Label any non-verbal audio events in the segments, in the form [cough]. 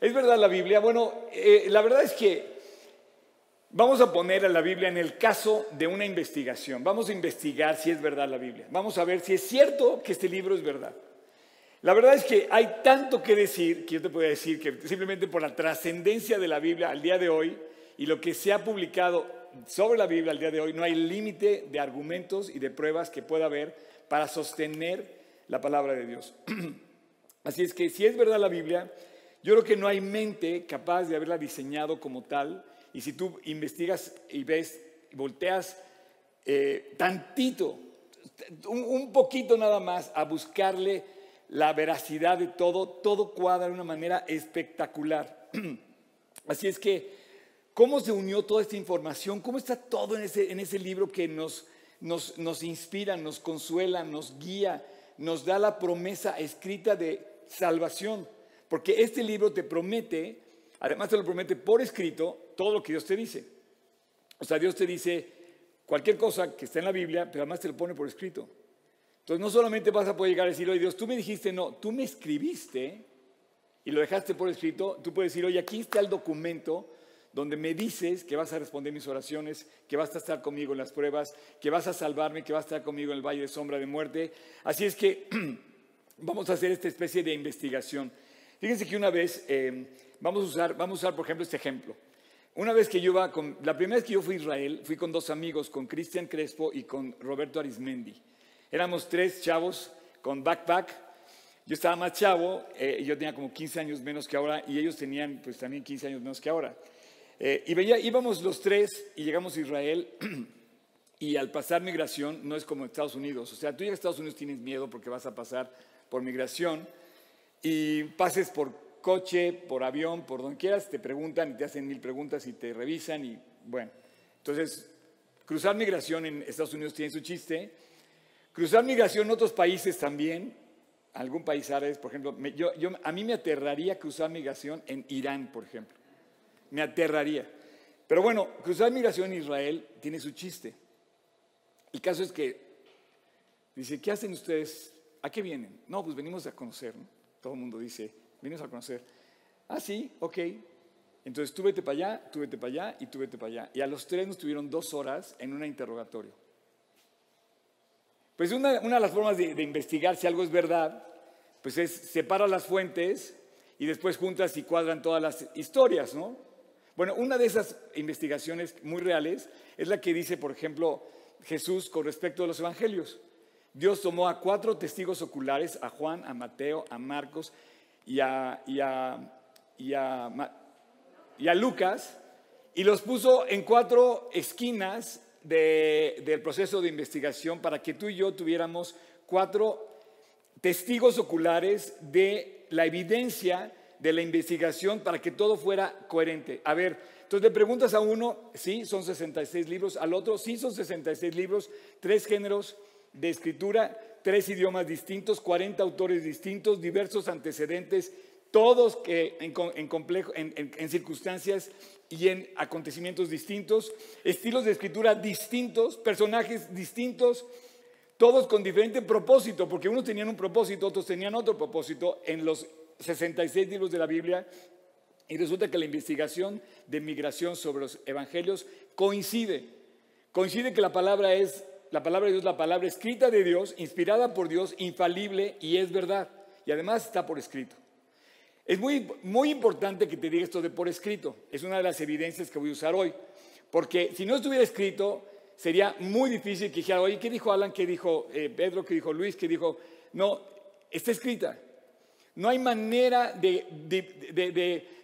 ¿Es verdad la Biblia? Bueno, eh, la verdad es que vamos a poner a la Biblia en el caso de una investigación. Vamos a investigar si es verdad la Biblia. Vamos a ver si es cierto que este libro es verdad. La verdad es que hay tanto que decir que yo te puedo decir que simplemente por la trascendencia de la Biblia al día de hoy y lo que se ha publicado sobre la Biblia al día de hoy, no hay límite de argumentos y de pruebas que pueda haber para sostener la palabra de Dios. [clears throat] Así es que si es verdad la Biblia, yo creo que no hay mente capaz de haberla diseñado como tal. Y si tú investigas y ves, volteas eh, tantito, un, poquito nada más a buscarle la veracidad de todo, todo cuadra de una manera espectacular. [clears throat] Así es que, ¿cómo se unió toda esta información? ¿Cómo está todo en ese, en ese libro que nos, nos, nos inspira, nos consuela, nos guía, nos da la promesa escrita de salvación? Porque este libro te promete, además te lo promete por escrito, todo lo que Dios te dice. O sea, Dios te dice cualquier cosa que está en la Biblia, pero además te lo pone por escrito. Entonces no solamente vas a poder llegar a decir, oye Dios, tú me dijiste, no, tú me escribiste y lo dejaste por escrito, tú puedes decir, oye, aquí está el documento donde me dices que vas a responder mis oraciones, que vas a estar conmigo en las pruebas, que vas a salvarme, que vas a estar conmigo en el valle de sombra de muerte. Así es que [clears throat] vamos a hacer esta especie de investigación. Fíjense que una vez, eh, vamos, a usar, vamos a usar por ejemplo este ejemplo. Una vez que yo iba con, la primera vez que yo fui a Israel, fui con dos amigos, con Cristian Crespo y con Roberto Arismendi. Éramos tres chavos con backpack. Yo estaba más chavo, eh, yo tenía como 15 años menos que ahora y ellos tenían pues también 15 años menos que ahora. Eh, y veía, íbamos los tres y llegamos a Israel [clears throat] y al pasar migración no es como Estados Unidos. O sea, tú llegas a Estados Unidos tienes miedo porque vas a pasar por migración y pases por coche, por avión, por donde quieras, te preguntan, te hacen mil preguntas y te revisan y bueno. Entonces, cruzar migración en Estados Unidos tiene su chiste. Cruzar migración en otros países también, algún país árabe, por ejemplo, yo, a mí me aterraría cruzar migración en Irán, por ejemplo. Me aterraría. Pero bueno, cruzar migración en Israel tiene su chiste. El caso es que, dice, ¿qué hacen ustedes? ¿A qué vienen? No, pues venimos a conocer. ¿no? Todo el mundo dice, vienes a conocer. Ah, sí, ok. Entonces tú vete para allá, tú vete para allá y tú vete para allá. Y a los tres nos tuvieron dos horas en un interrogatorio. Pues una, de las formas de, investigar si algo es verdad, pues es separar las fuentes y después juntas y cuadran todas las historias, ¿no? Bueno, una de esas investigaciones muy reales es la que dice, por ejemplo, Jesús con respecto a los evangelios. Dios tomó a cuatro testigos oculares, a Juan, a Mateo, a Marcos y a, Lucas, y los puso en cuatro esquinas del proceso de investigación para que tú y yo tuviéramos cuatro testigos oculares de la evidencia de la investigación para que todo fuera coherente. A ver, entonces le preguntas a uno, sí, son 66 libros, al otro, sí, son 66 libros, tres géneros, de escritura, tres idiomas distintos, 40 autores distintos, diversos antecedentes, todos que en, complejo, en, circunstancias y en acontecimientos distintos, estilos de escritura distintos, personajes distintos, todos con diferente propósito, porque unos tenían un propósito, otros tenían otro propósito en los 66 libros de la Biblia. Y resulta que la investigación de migración sobre los evangelios coincide. Coincide que la palabra es la palabra de Dios, la palabra escrita de Dios, inspirada por Dios, infalible y es verdad. Y además está por escrito. Es muy, muy importante que te diga esto de por escrito. Es una de las evidencias que voy a usar hoy. Porque si no estuviera escrito, sería muy difícil que dijera, oye, ¿qué dijo Alan? ¿Qué dijo eh, Pedro? ¿Qué dijo Luis? ¿Qué dijo? No, está escrita. No hay manera de,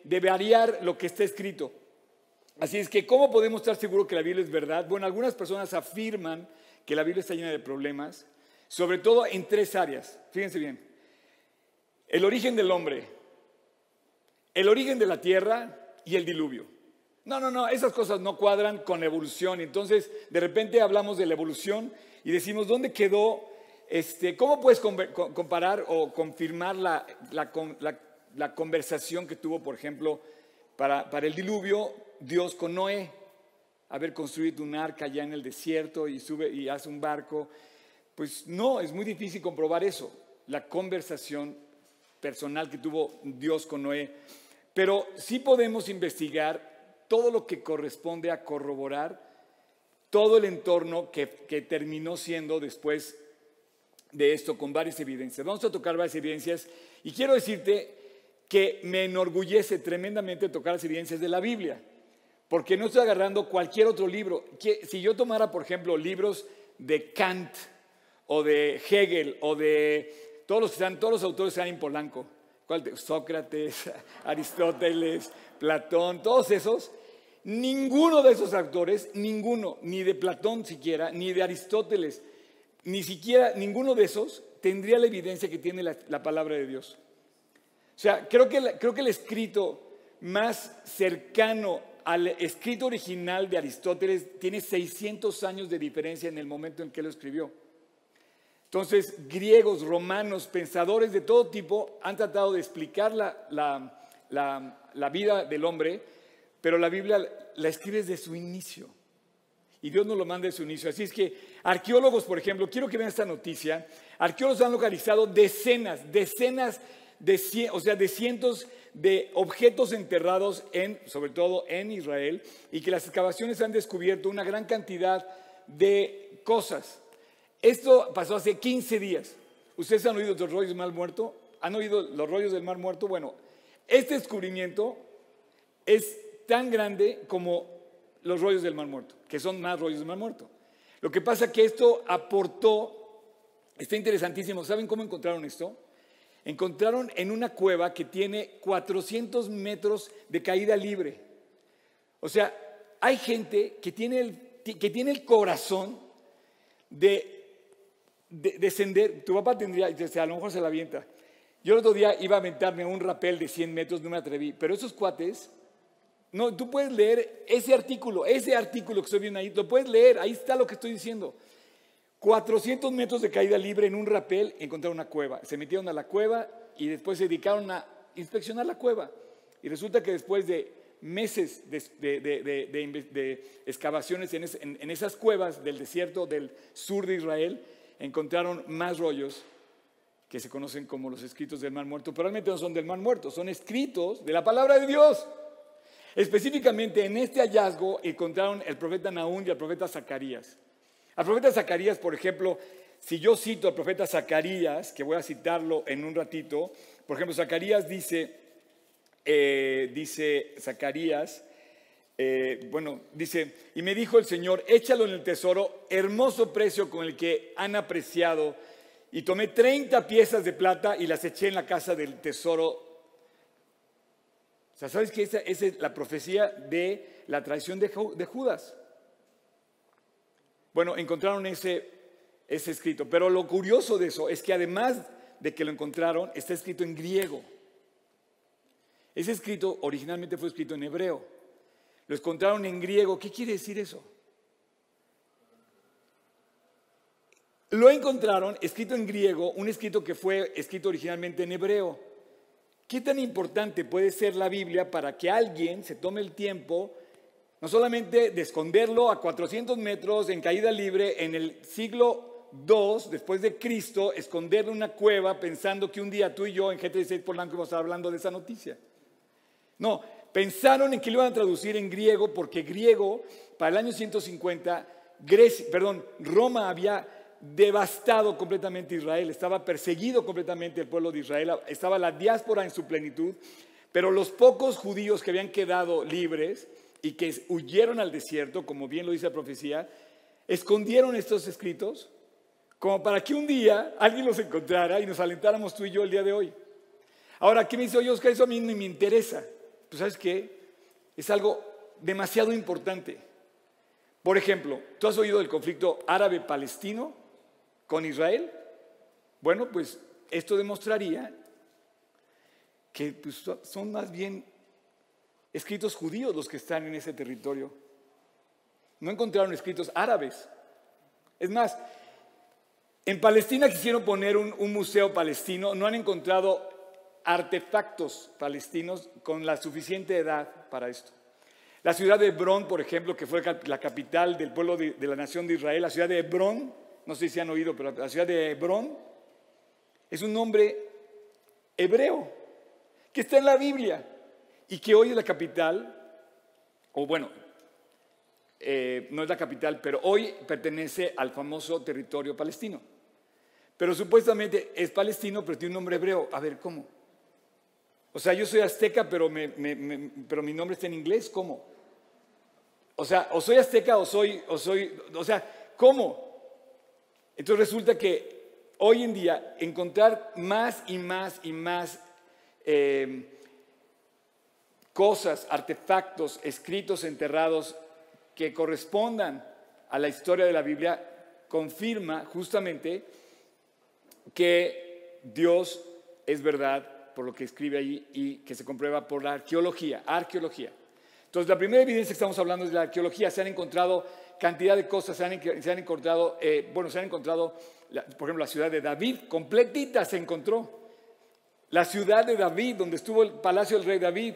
de variar lo que está escrito. Así es que, ¿cómo podemos estar seguros que la Biblia es verdad? Bueno, algunas personas afirman que la Biblia está llena de problemas, sobre todo en tres áreas. Fíjense bien. El origen del hombre, el origen de la tierra y el diluvio. No, no, no, esas cosas no cuadran con la evolución. Entonces, de repente hablamos de la evolución y decimos, ¿dónde quedó? Este, ¿Cómo puedes comparar o confirmar la, la, conversación que tuvo, por ejemplo, para, para el diluvio Dios con Noé? Haber construido un arca allá en el desierto y sube y hace un barco. Pues no, es muy difícil comprobar eso. La conversación personal que tuvo Dios con Noé. pero sí podemos investigar todo lo que corresponde a corroborar todo el entorno que, que terminó siendo después de esto con varias evidencias. Vamos a tocar varias evidencias y quiero decirte que me enorgullece tremendamente tocar las evidencias de la Biblia, porque no estoy agarrando cualquier otro libro. Si yo tomara, por ejemplo, libros de Kant o de Hegel o de todos los, están, todos los autores que están en Polanco, Sócrates, [laughs] Aristóteles, Platón, todos esos, ninguno de esos autores, ninguno, ni de Platón siquiera, ni de Aristóteles, ni siquiera ninguno de esos tendría la evidencia que tiene la, palabra de Dios. O sea, creo que, creo que el escrito más cercano al escrito original de Aristóteles tiene 600 años de diferencia en el momento en que lo escribió. Entonces, griegos, romanos, pensadores de todo tipo han tratado de explicar la, la vida del hombre, pero la Biblia la escribe desde su inicio y Dios nos lo manda de su inicio. Así es que arqueólogos, por ejemplo, quiero que vean esta noticia. Arqueólogos han localizado decenas, decenas de, o sea, de cientos de objetos enterrados en, sobre todo en Israel, y que las excavaciones han descubierto una gran cantidad de cosas. Esto pasó hace 15 días. ¿Ustedes han oído los rollos del Mar Muerto? ¿Han oído los rollos del Mar Muerto? Bueno, este descubrimiento es tan grande como los rollos del Mar Muerto, que son más rollos del Mar Muerto. Lo que pasa es que esto aportó, está interesantísimo, ¿saben cómo encontraron esto? Encontraron en una cueva que tiene 400 metros de caída libre. O sea, hay gente que tiene el, que tiene el corazón de, descender. Tu papá tendría, a lo mejor se la avienta. Yo el otro día iba a aventarme un rapel de 100 metros, no me atreví, pero esos cuates no, tú puedes leer ese artículo, ese artículo que estoy viendo ahí, lo puedes leer, ahí está lo que estoy diciendo. 400 metros de caída libre en un rapel, encontraron una cueva. Se metieron a la cueva y después se dedicaron a inspeccionar la cueva. Y resulta que después de meses de, excavaciones en, esas cuevas del desierto del sur de Israel, encontraron más rollos que se conocen como los escritos del Mar Muerto, pero realmente no son del Mar Muerto, son escritos de la palabra de Dios. Específicamente en este hallazgo encontraron el profeta Naún y el profeta Zacarías. Al profeta Zacarías, por ejemplo, si yo cito al profeta Zacarías, que voy a citarlo en un ratito, por ejemplo, Zacarías dice, eh, dice Zacarías, eh, bueno, dice, y me dijo el Señor, échalo en el tesoro, hermoso precio con el que han apreciado, y tomé 30 piezas de plata y las eché en la casa del tesoro o sea, ¿sabes que esa, es la profecía de la traición de, Judas? Bueno, encontraron ese, ese escrito, pero lo curioso de eso es que además de que lo encontraron, está escrito en griego. Ese escrito originalmente fue escrito en hebreo. Lo encontraron en griego. ¿Qué quiere decir eso? Lo encontraron escrito en griego, un escrito que fue escrito originalmente en hebreo. ¿Qué tan importante puede ser la Biblia para que alguien se tome el tiempo, no solamente de esconderlo a 400 metros en caída libre en el siglo II después de Cristo, esconderlo en una cueva pensando que un día tú y yo en GT6 Polanco íbamos a estar hablando de esa noticia? No, pensaron en que lo iban a traducir en griego porque griego para el año 150, Grecia, Roma había devastado completamente Israel, estaba perseguido completamente el pueblo de Israel, estaba la diáspora en su plenitud, pero los pocos judíos que habían quedado libres y que huyeron al desierto, como bien lo dice la profecía, escondieron estos escritos como para que un día alguien los encontrara y nos alentáramos tú y yo el día de hoy. Ahora, ¿qué me dice, oye, Oscar? Eso a mí no me interesa. Pues, ¿sabes qué? Es algo demasiado importante. Por ejemplo, ¿tú has oído del conflicto árabe-palestino? con Israel? Bueno, pues esto demostraría que pues, son más bien escritos judíos los que están en ese territorio. No encontraron escritos árabes. Es más, en Palestina quisieron poner un, museo palestino, no han encontrado artefactos palestinos con la suficiente edad para esto. La ciudad de Hebrón, por ejemplo, que fue la capital del pueblo de, de la nación de Israel, la ciudad de Hebrón no sé si han oído, pero la ciudad de Hebrón es un nombre hebreo que está en la Biblia. Y que hoy es la capital, o bueno, eh, no es la capital, pero hoy pertenece al famoso territorio palestino. Pero supuestamente es palestino, pero tiene un nombre hebreo. A ver, ¿cómo? O sea, yo soy azteca, pero, pero mi nombre está en inglés, ¿cómo? O sea, o soy azteca o soy, o soy, o sea, ¿cómo? Entonces resulta que hoy en día encontrar más y más y más eh, cosas, artefactos, escritos enterrados que correspondan a la historia de la Biblia, confirma justamente que Dios es verdad por lo que escribe ahí y que se comprueba por la arqueología, arqueología. Entonces, la primera evidencia que estamos hablando es de la arqueología. Se han encontrado cantidad de cosas, se han, encontrado, eh, bueno, se han encontrado, por ejemplo, la ciudad de David, completita se encontró. La ciudad de David, donde estuvo el palacio del rey David.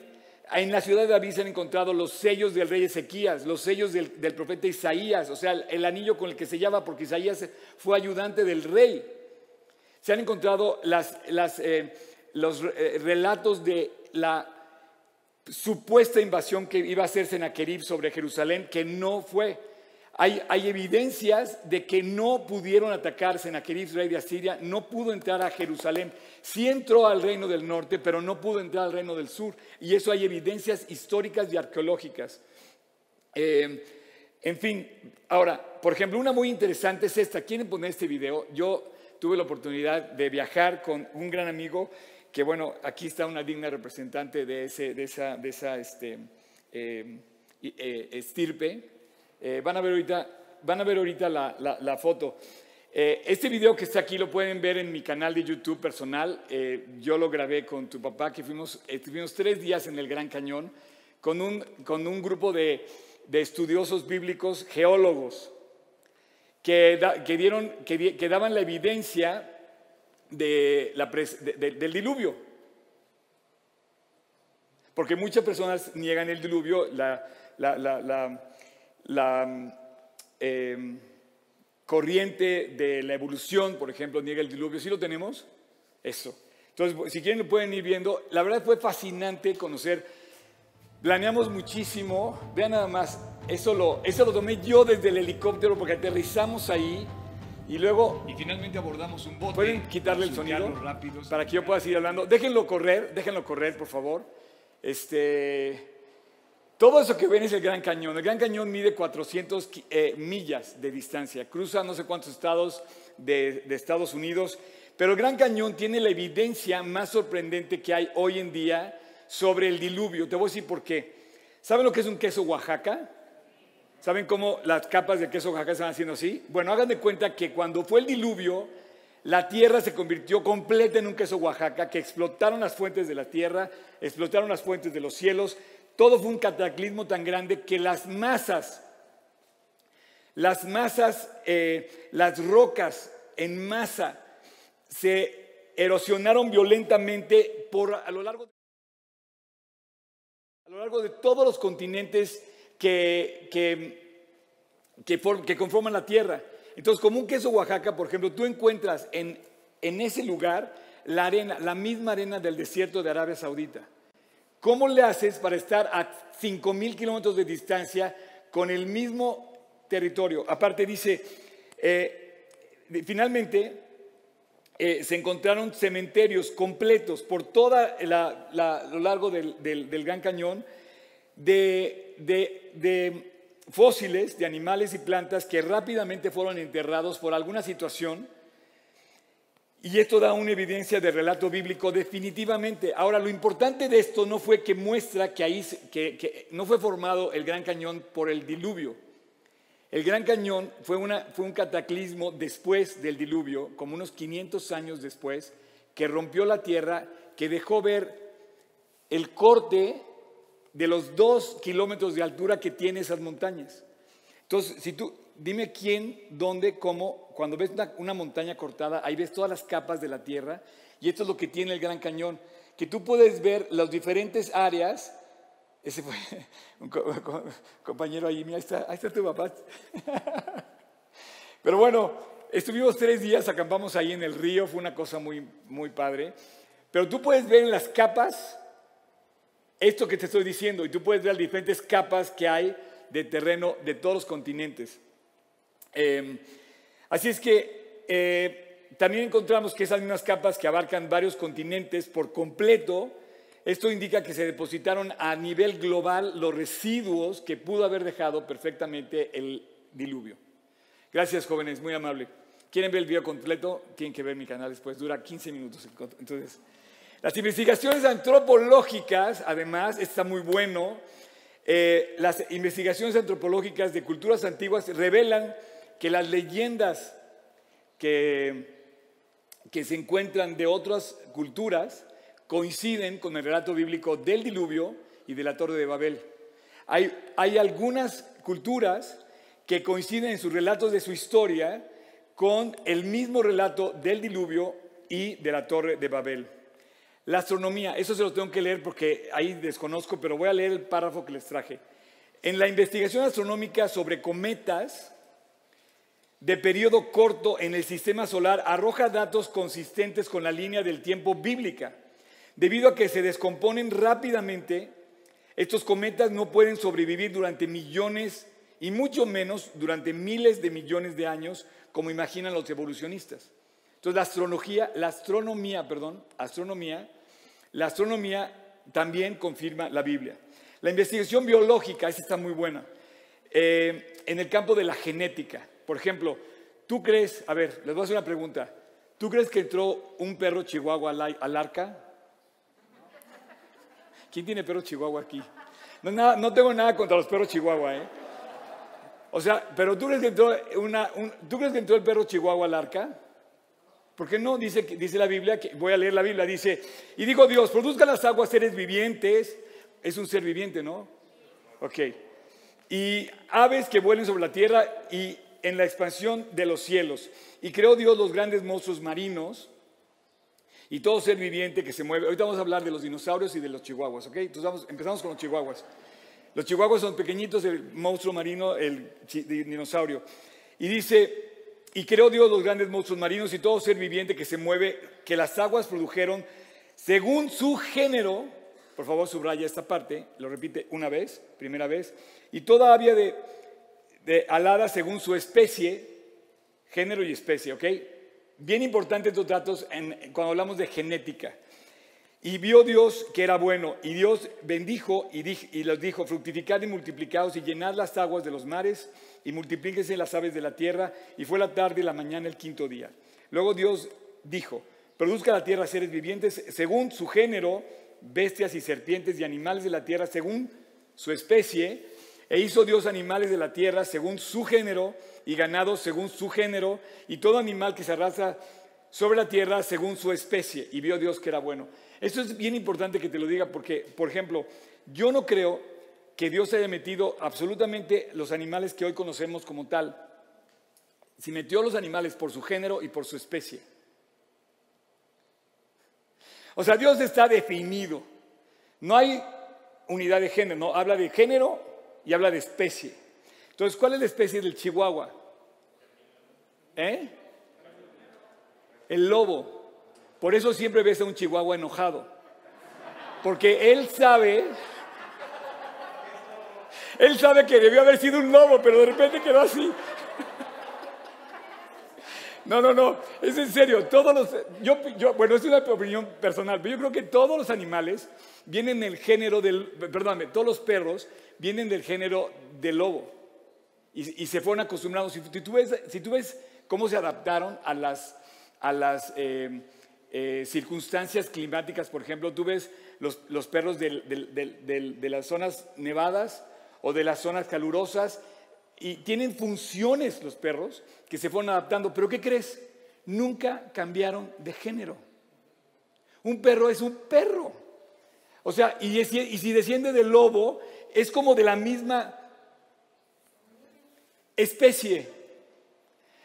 En la ciudad de David se han encontrado los sellos del rey Ezequías, los sellos del, profeta Isaías, o sea, el, anillo con el que se llama, porque Isaías fue ayudante del rey. Se han encontrado eh, los eh, relatos de la supuesta invasión que iba a hacer Sennacherib sobre Jerusalén, que no fue. Hay, evidencias de que no pudieron atacar Sennacherib, rey de Asiria, no pudo entrar a Jerusalén. Sí entró al reino del norte, pero no pudo entrar al reino del sur. Y eso hay evidencias históricas y arqueológicas. Eh, en fin, ahora, por ejemplo, una muy interesante es esta. ¿Quieren poner este video? Yo tuve la oportunidad de viajar con un gran amigo que bueno, aquí está una digna representante de, ese, esa este, eh, eh, estirpe. Eh, van a ver ahorita, van a ver ahorita la, foto. este video que está aquí lo pueden ver en mi canal de YouTube personal. yo lo grabé con tu papá, que fuimos, estuvimos tres días en el Gran Cañón con un, con un grupo de, de estudiosos bíblicos, geólogos, que, que, dieron, que, daban la evidencia de la del diluvio. Porque muchas personas niegan el diluvio, la, em, corriente de la evolución, por ejemplo, niega el diluvio. ¿Sí lo tenemos? Eso. Entonces, si quieren lo pueden ir viendo. La verdad fue fascinante conocer. Planeamos muchísimo. Vean nada más, eso lo, eso lo tomé yo desde el helicóptero porque aterrizamos ahí y luego... Y finalmente abordamos un bote. ¿Pueden quitarle el sonido? Para que yo pueda seguir hablando. Déjenlo correr, déjenlo correr, por favor. Este, todo eso que ven es el Gran Cañón. El Gran Cañón mide 400 eh, millas de distancia. Cruza no sé cuántos estados de, de Estados Unidos. Pero el Gran Cañón tiene la evidencia más sorprendente que hay hoy en día sobre el diluvio. Te voy a decir por qué. ¿Saben lo que es un queso Oaxaca? ¿Saben cómo las capas de queso Oaxaca están haciendo así? Bueno, hagan de cuenta que cuando fue el diluvio, la tierra se convirtió completa en un queso Oaxaca, que explotaron las fuentes de la tierra, explotaron las fuentes de los cielos. Todo fue un cataclismo tan grande que las masas, las masas, eh, las rocas en masa se erosionaron violentamente por, a, lo largo, a lo largo de todos los continentes que, que, conforman la tierra. Entonces, como un queso Oaxaca, por ejemplo, tú encuentras en, en ese lugar la arena, la misma arena del desierto de Arabia Saudita. ¿Cómo le haces para estar a 5.000 kilómetros de distancia con el mismo territorio? Aparte dice, eh, finalmente eh, se encontraron cementerios completos por todo lo largo del, del Gran Cañón de, de, fósiles de animales y plantas que rápidamente fueron enterrados por alguna situación. Y esto da una evidencia de relato bíblico definitivamente. Ahora, lo importante de esto no fue que muestra que ahí que, no fue formado el Gran Cañón por el diluvio. El Gran Cañón fue, una, fue un cataclismo después del diluvio, como unos 500 años después, que rompió la tierra, que dejó ver el corte de los dos kilómetros de altura que tiene esas montañas. Entonces, si tú, dime quién, dónde, cómo, cuando ves una, montaña cortada, ahí ves todas las capas de la tierra, y esto es lo que tiene el Gran Cañón, que tú puedes ver las diferentes áreas. Ese fue [laughs] un compañero ahí, mira, ahí está, ahí está tu papá. [laughs] Pero bueno, estuvimos tres días, acampamos ahí en el río, fue una cosa muy, muy padre. Pero tú puedes ver en las capas esto que te estoy diciendo y tú puedes ver las diferentes capas que hay de terreno de todos los continentes. Em, así es que eh, también encontramos que esas mismas capas que abarcan varios continentes por completo, esto indica que se depositaron a nivel global los residuos que pudo haber dejado perfectamente el diluvio. Gracias, jóvenes, muy amable. ¿Quieren ver el video completo? Tienen que ver mi canal después, dura 15 minutos. Entonces, las investigaciones antropológicas, además, está muy bueno. Eh, las investigaciones antropológicas de culturas antiguas revelan que las leyendas que, que se encuentran de otras culturas coinciden con el relato bíblico del diluvio y de la torre de Babel. Hay, hay algunas culturas que coinciden en sus relatos de su historia con el mismo relato del diluvio y de la torre de Babel. La astronomía, eso se lo tengo que leer porque ahí desconozco, pero voy a leer el párrafo que les traje. En la investigación astronómica sobre cometas de periodo corto en el sistema solar arroja datos consistentes con la línea del tiempo bíblica. Debido a que se descomponen rápidamente, estos cometas no pueden sobrevivir durante millones y mucho menos durante miles de millones de años, como imaginan los evolucionistas. Entonces, la astrología, la astronomía, perdón, astronomía la astronomía también confirma la Biblia. La investigación biológica, esa está muy buena. Eh, en el campo de la genética, por ejemplo, ¿tú crees, a ver, les voy a hacer una pregunta, ¿tú crees que entró un perro chihuahua al, arca? ¿Quién tiene perro chihuahua aquí? No, no, tengo nada contra los perros chihuahua, ¿eh? O sea, pero ¿tú crees que entró, una, ¿tú crees que entró el perro chihuahua al arca? ¿Por qué no? Dice, dice la Biblia, que voy a leer la Biblia, dice, y digo Dios, produzca las aguas seres vivientes, es un ser viviente, ¿no? Ok. Y aves que vuelen sobre la tierra y en la expansión de los cielos. Y creó Dios los grandes monstruos marinos y todo ser viviente que se mueve. Ahorita vamos a hablar de los dinosaurios y de los chihuahuas, ¿ok? Entonces empezamos con los chihuahuas. Los chihuahuas son pequeñitos, el monstruo marino, el dinosaurio. Y dice, y creó Dios los grandes monstruos marinos y todo ser viviente que se mueve, que las aguas produjeron según su género. Por favor, subraya esta parte, lo repite una vez, primera vez. Y toda avia de, de alada según su especie, género y especie, ¿ok? Bien importante estos datos cuando hablamos de genética. Y vio Dios que era bueno, y Dios bendijo y, los dijo, fructificad y multiplicados y llenad las aguas de los mares y multiplíquense las aves de la tierra. Y fue la tarde y la mañana el quinto día. Luego Dios dijo, produzca la tierra seres vivientes según su género, bestias y serpientes y animales de la tierra según su especie. E hizo Dios animales de la tierra según su género y ganado según su género y todo animal que se arrastra sobre la tierra según su especie. Y vio Dios que era bueno. Esto es bien importante que te lo diga porque, por ejemplo, yo no creo que Dios haya metido absolutamente los animales que hoy conocemos como tal. Si metió los animales por su género y por su especie. O sea, Dios está definido. No hay unidad de género, no, habla de género y habla de especie. Entonces, ¿cuál es la especie del chihuahua? ¿Eh? El lobo. Por eso siempre ves a un chihuahua enojado. Porque él sabe, él sabe que debió haber sido un lobo, pero de repente quedó así. No, no, no, es en serio. Todos los, yo, yo, bueno, es una opinión personal, pero yo creo que todos los animales vienen del género del, perdóname, todos los perros vienen del género del lobo y, se fueron acostumbrados. Si, tú ves, si tú ves cómo se adaptaron a las, a las eh, eh, circunstancias climáticas, por ejemplo, tú ves los, perros de las zonas nevadas o de las zonas calurosas y tienen funciones los perros que se fueron adaptando, pero ¿qué crees? Nunca cambiaron de género. Un perro es un perro. O sea, y, si desciende del lobo, es como de la misma especie.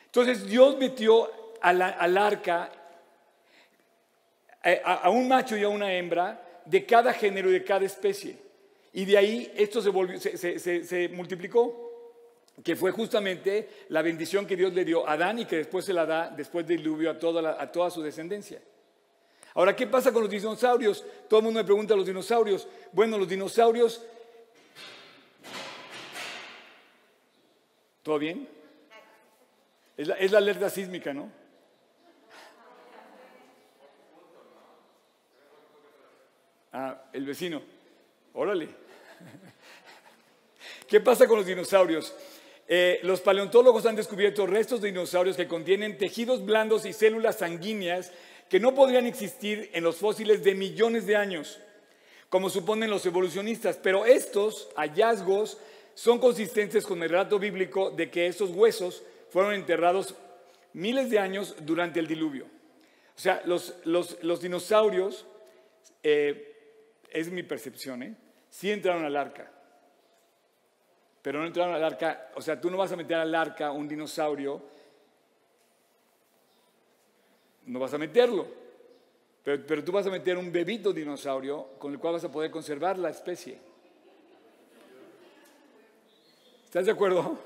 Entonces Dios metió al arca a, un macho y a una hembra de cada género y de cada especie. Y de ahí esto se, multiplicó, que fue justamente la bendición que Dios le dio a Adán y que después se la da después del diluvio a toda, a toda su descendencia. Ahora, ¿qué pasa con los dinosaurios? Todo el mundo me pregunta a los dinosaurios. Bueno, los dinosaurios... ¿Todo bien? Es la, es la alerta sísmica, ¿no? Ah, el vecino. Órale. [laughs] ¿Qué pasa con los dinosaurios? Eh, los paleontólogos han descubierto restos de dinosaurios que contienen tejidos blandos y células sanguíneas que no podrían existir en los fósiles de millones de años, como suponen los evolucionistas. Pero estos hallazgos son consistentes con el relato bíblico de que estos huesos fueron enterrados miles de años durante el diluvio. O sea, los, dinosaurios, eh, es mi percepción, ¿eh? sí entraron al arca pero no entraron al arca. O sea, tú no vas a meter al arca un dinosaurio, no vas a meterlo. Pero, tú vas a meter un bebito dinosaurio con el cual vas a poder conservar la especie. ¿Estás de acuerdo?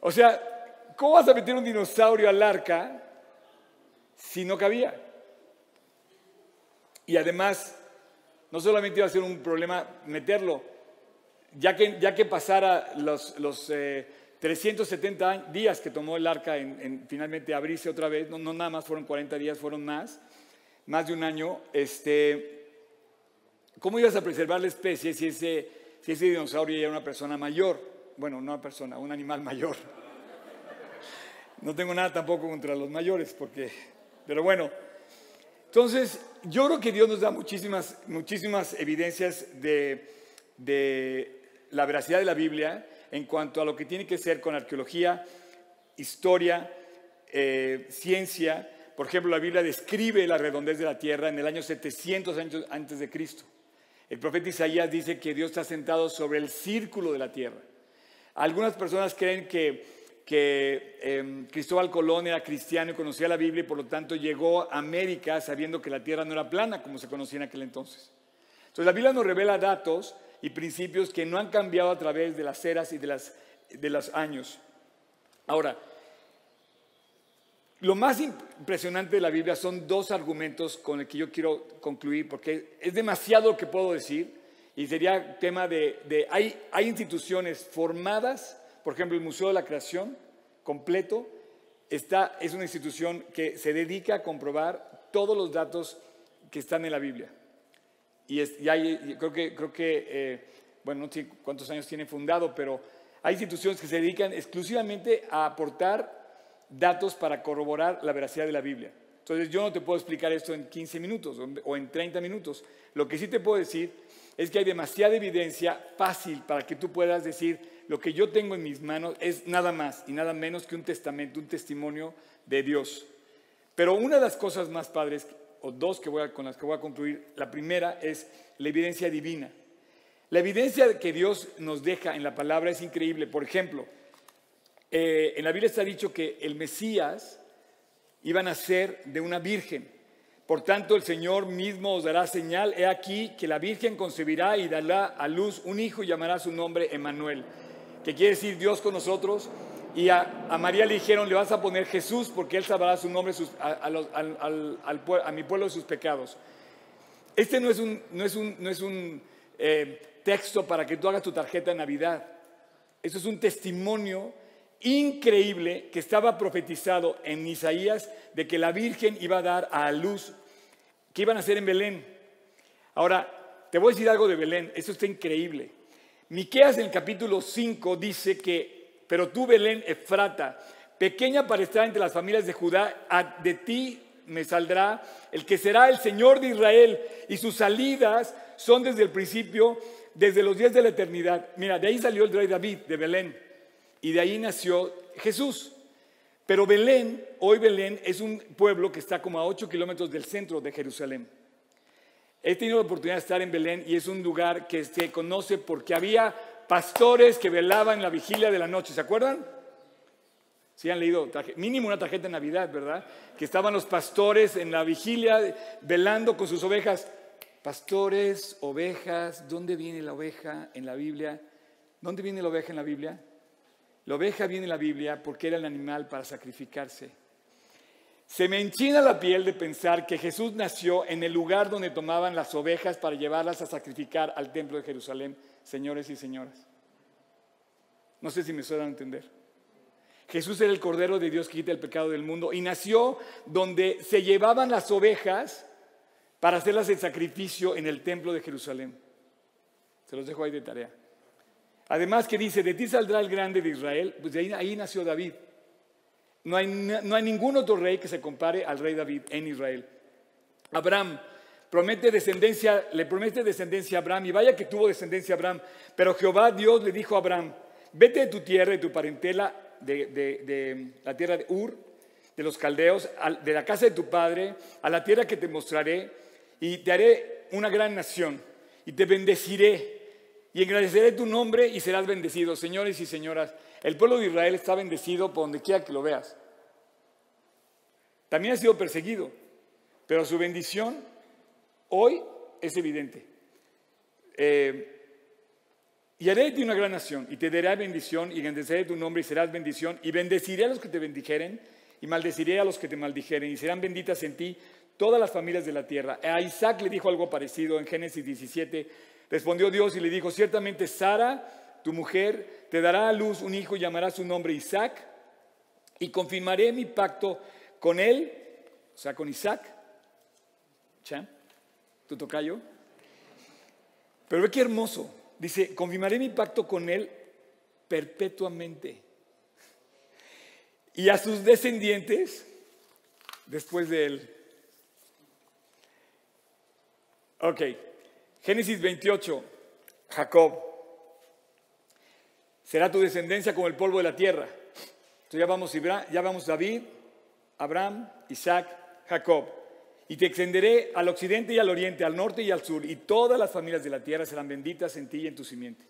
O sea, ¿cómo vas a meter un dinosaurio al arca si no cabía? Y además, no solamente iba a ser un problema meterlo, ya que, ya que pasara los, 370 eh, días que tomó el arca en, finalmente abrirse otra vez, no, nada más fueron 40 días, fueron más, más de un año, este, ¿cómo ibas a preservar la especie si ese, si ese dinosaurio era una persona mayor? Bueno, no una persona, un animal mayor. No tengo nada tampoco contra los mayores, porque, pero bueno. Entonces, yo creo que Dios nos da muchísimas, muchísimas evidencias de, de la veracidad de la Biblia en cuanto a lo que tiene que ser con arqueología, historia, eh, ciencia. Por ejemplo, la Biblia describe la redondez de la tierra en el año 700 años antes de Cristo. El profeta Isaías dice que Dios está sentado sobre el círculo de la tierra. Algunas personas creen que, que em, Cristóbal Colón era cristiano y conocía la Biblia y por lo tanto llegó a América sabiendo que la tierra no era plana como se conocía en aquel entonces. Entonces la Biblia nos revela datos y principios que no han cambiado a través de las eras y de, las, de los años. Ahora, lo más impresionante de la Biblia son dos argumentos con los que yo quiero concluir, porque es demasiado lo que puedo decir y sería tema de, hay, hay instituciones formadas, por ejemplo, el Museo de la Creación completo, está, es una institución que se dedica a comprobar todos los datos que están en la Biblia. Y, creo que, creo que eh, bueno, no sé cuántos años tiene fundado, pero hay instituciones que se dedican exclusivamente a aportar datos para corroborar la veracidad de la Biblia. Entonces yo no te puedo explicar esto en 15 minutos o en 30 minutos. Lo que sí te puedo decir es que hay demasiada evidencia fácil para que tú puedas decir lo que yo tengo en mis manos es nada más y nada menos que un testamento, un testimonio de Dios. Pero una de las cosas más padres o dos que voy con las que voy a concluir. La primera es la evidencia divina. La evidencia que Dios nos deja en la palabra es increíble. Por ejemplo, eh, en la Biblia está dicho que el Mesías iba a nacer de una virgen. Por tanto, el Señor mismo os dará señal. He aquí que la virgen concebirá y dará a luz un hijo y llamará su nombre Emanuel, que quiere decir Dios con nosotros. Y a, María le dijeron, le vas a poner Jesús porque él sabrá su nombre a, mi pueblo de sus pecados. Este no es un, no es un, no es un eh, texto para que tú hagas tu tarjeta de Navidad. Eso es un testimonio increíble que estaba profetizado en Isaías de que la Virgen iba a dar a luz, que iban a hacer en Belén. Ahora, te voy a decir algo de Belén, eso está increíble. Miqueas en el capítulo 5 dice que pero tú, Belén, Efrata, pequeña para estar entre las familias de Judá, de ti me saldrá el que será el Señor de Israel, y sus salidas son desde el principio, desde los días de la eternidad. Mira, de ahí salió el rey David, de Belén, y de ahí nació Jesús. Pero Belén, hoy Belén, es un pueblo que está como a 8 kilómetros del centro de Jerusalén. He tenido la oportunidad de estar en Belén y es un lugar que se conoce porque había pastores que velaban la vigilia de la noche, ¿se acuerdan? Sí han leído, mínimo una tarjeta de Navidad, ¿verdad? Que estaban los pastores en la vigilia velando con sus ovejas. Pastores, ovejas, ¿dónde viene la oveja en la Biblia? ¿Dónde viene la oveja en la Biblia? La oveja viene en la Biblia porque era el animal para sacrificarse. Se me enchina la piel de pensar que Jesús nació en el lugar donde tomaban las ovejas para llevarlas a sacrificar al templo de Jerusalén, señores y señoras. No sé si me suena a entender. Jesús era el Cordero de Dios que quita el pecado del mundo y nació donde se llevaban las ovejas para hacerlas el sacrificio en el templo de Jerusalén. Se los dejo ahí de tarea. Además que dice, de ti saldrá el grande de Israel, pues de ahí, ahí nació David. No hay, no hay ningún otro rey que se compare al rey David en Israel. Abraham promete descendencia, le promete descendencia a Abraham, y vaya que tuvo descendencia a Abraham, pero Jehová Dios le dijo a Abraham, vete de tu tierra y tu parentela, de, la tierra de Ur, de los caldeos, de la casa de tu padre, a la tierra que te mostraré, y te haré una gran nación, y te bendeciré, y engrandeceré tu nombre y serás bendecido. Señores y señoras, el pueblo de Israel está bendecido por donde quiera que lo veas. También ha sido perseguido, pero su bendición hoy es evidente. Eh, y haré de ti una gran nación, y te daré bendición, y engrandeceré tu nombre, y serás bendición, y bendeciré a los que te bendijeren, y maldeciré a los que te maldijeren, y serán benditas en ti todas las familias de la tierra. A Isaac le dijo algo parecido en Génesis 17. Respondió Dios y le dijo, ciertamente Sara, tu mujer, te dará a luz un hijo y llamará su nombre Isaac, y confirmaré mi pacto con él, o sea, con Isaac. ¿Tu tocayo? Pero ve qué hermoso. Dice, confirmaré mi pacto con él perpetuamente. Y a sus descendientes, después de él. Ok, Génesis 28, Jacob será tu descendencia como el polvo de la tierra. Entonces ya vamos, ya vamos David, Abraham, Isaac, Jacob. Y te extenderé al occidente y al oriente, al norte y al sur, y todas las familias de la tierra serán benditas en ti y en tu simiente.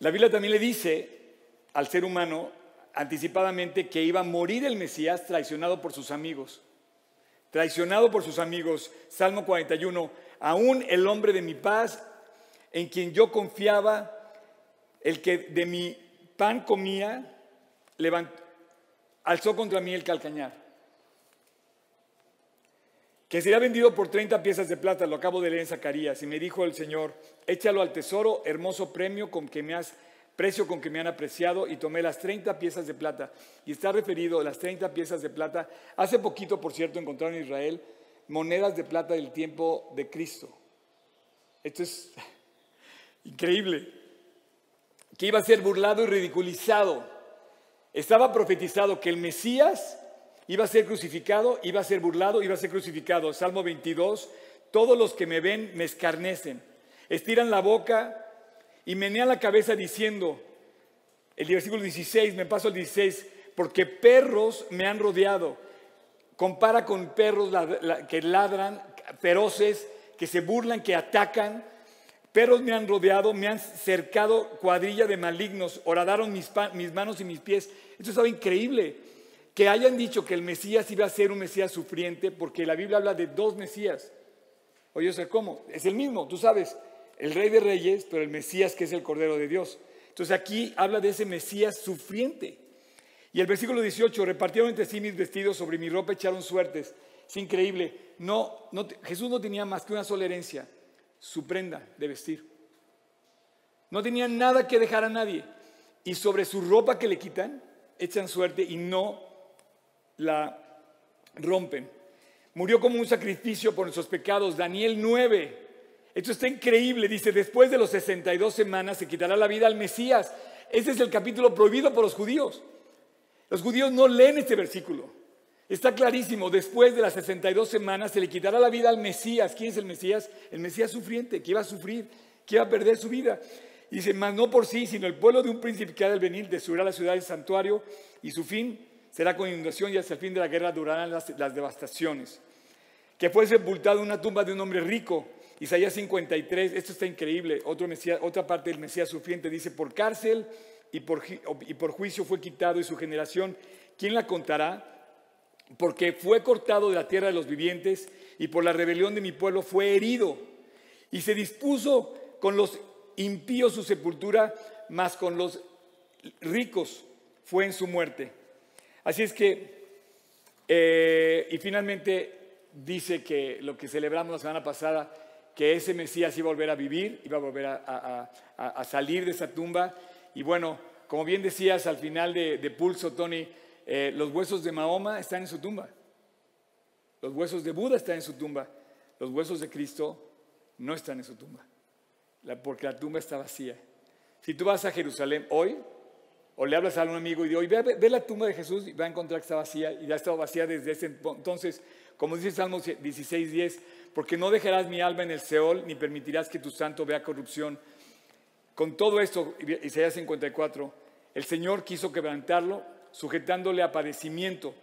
La Biblia también le dice al ser humano anticipadamente que iba a morir el Mesías traicionado por sus amigos. Traicionado por sus amigos. Salmo 41. Aún el hombre de mi paz, en quien yo confiaba, el que de mi pan comía, alzó contra mí el calcañar. Que sería vendido por 30 piezas de plata, lo acabo de leer en Zacarías, y me dijo el Señor, échalo al tesoro, hermoso premio con que me has, precio con que me han apreciado, y tomé las 30 piezas de plata. Y está referido a las 30 piezas de plata. Hace poquito, por cierto, encontraron en Israel monedas de plata del tiempo de Cristo. Esto es [laughs] increíble que iba a ser burlado y ridiculizado. Estaba profetizado que el Mesías iba a ser crucificado, iba a ser burlado, iba a ser crucificado. Salmo 22, todos los que me ven me escarnecen, estiran la boca y menean la cabeza diciendo, el versículo 16, me paso al 16, porque perros me han rodeado. Compara con perros que ladran, feroces, que se burlan, que atacan. Perros me han rodeado, me han cercado cuadrilla de malignos, horadaron mis, mis manos y mis pies. Esto estaba increíble. Que hayan dicho que el Mesías iba a ser un Mesías sufriente, porque la Biblia habla de dos Mesías. Oye, sé ¿cómo? Es el mismo, tú sabes, el Rey de Reyes, pero el Mesías que es el Cordero de Dios. Entonces aquí habla de ese Mesías sufriente. Y el versículo 18, repartieron entre sí mis vestidos, sobre mi ropa echaron suertes. Es increíble. No, no, Jesús no tenía más que una sola herencia su prenda de vestir. No tenían nada que dejar a nadie. Y sobre su ropa que le quitan, echan suerte y no la rompen. Murió como un sacrificio por nuestros pecados. Daniel 9. Esto está increíble. Dice, después de los 62 semanas se quitará la vida al Mesías. Ese es el capítulo prohibido por los judíos. Los judíos no leen este versículo. Está clarísimo, después de las 62 semanas se le quitará la vida al Mesías. ¿Quién es el Mesías? El Mesías sufriente, que iba a sufrir, que iba a perder su vida. Dice, más no por sí, sino el pueblo de un príncipe que ha de venir destruirá la ciudad del santuario y su fin será con inundación y hasta el fin de la guerra durarán las, devastaciones. Que fue sepultado en una tumba de un hombre rico. Isaías 53, esto está increíble. Otro otra parte del Mesías sufriente dice, por cárcel y por, y por juicio fue quitado y su generación, ¿quién la contará? porque fue cortado de la tierra de los vivientes y por la rebelión de mi pueblo fue herido. Y se dispuso con los impíos su sepultura, mas con los ricos fue en su muerte. Así es que Eh, y finalmente dice que lo que celebramos la semana pasada, que ese Mesías iba a volver a vivir, iba a volver a, salir de esa tumba. Y bueno, como bien decías al final de, Pulso, Tony, eh, los huesos de Mahoma están en su tumba. Los huesos de Buda están en su tumba. Los huesos de Cristo no están en su tumba, porque la tumba está vacía. Si tú vas a Jerusalén hoy, o le hablas a un amigo y hoy, ve, la tumba de Jesús y va a encontrar que está vacía y ya ha estado vacía desde ese entonces, como dice Salmos 16, porque no dejarás mi alma en el Seol ni permitirás que tu santo vea corrupción. Con todo esto, Isaías 54, el Señor quiso quebrantarlo, sujetándole a padecimiento.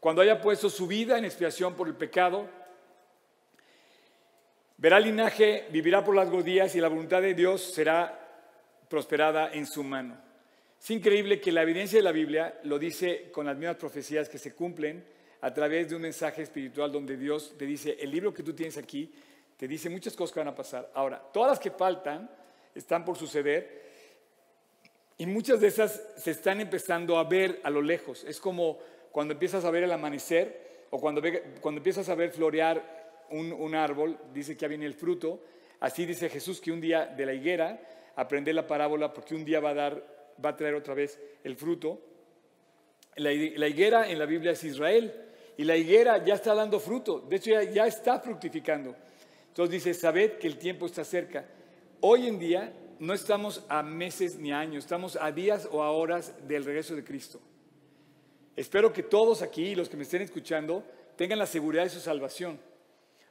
Cuando haya puesto su vida en expiación por el pecado, verá el linaje, vivirá por largos días y la voluntad de Dios será prosperada en su mano. Es increíble que la evidencia de la Biblia lo dice con las mismas profecías que se cumplen a través de un mensaje espiritual donde Dios te dice, el libro que tú tienes aquí te dice muchas cosas que van a pasar. Ahora, todas las que faltan están por suceder y muchas de esas se están empezando a ver a lo lejos. Es como cuando empiezas a ver el amanecer o cuando, cuando empiezas a ver florear un, un árbol, dice que ya viene el fruto. Así dice Jesús que un día de la higuera, aprende la parábola porque un día va a dar va a traer otra vez el fruto. La, higuera en la Biblia es Israel y la higuera ya está dando fruto, de hecho ya, está fructificando. Entonces dice, sabed que el tiempo está cerca. Hoy en día no estamos a meses ni a años, estamos a días o a horas del regreso de Cristo. Espero que todos aquí, los que me estén escuchando, tengan la seguridad de su salvación.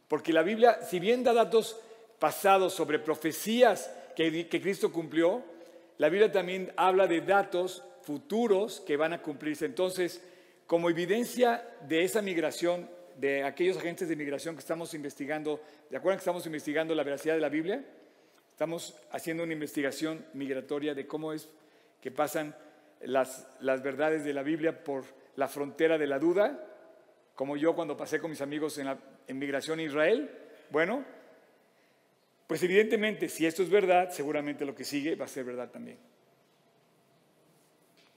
Porque la Biblia, si bien da datos pasados sobre profecías que, que Cristo cumplió, la Biblia también habla de datos futuros que van a cumplirse. Entonces, como evidencia de esa migración, de aquellos agentes de migración que estamos investigando, ¿de acuerdo que estamos investigando la veracidad de la Biblia? Estamos haciendo una investigación migratoria de cómo es que pasan las, las verdades de la Biblia por la frontera de la duda, como yo cuando pasé con mis amigos en la en migración a Israel. Bueno, pues evidentemente, si esto es verdad, seguramente lo que sigue va a ser verdad también.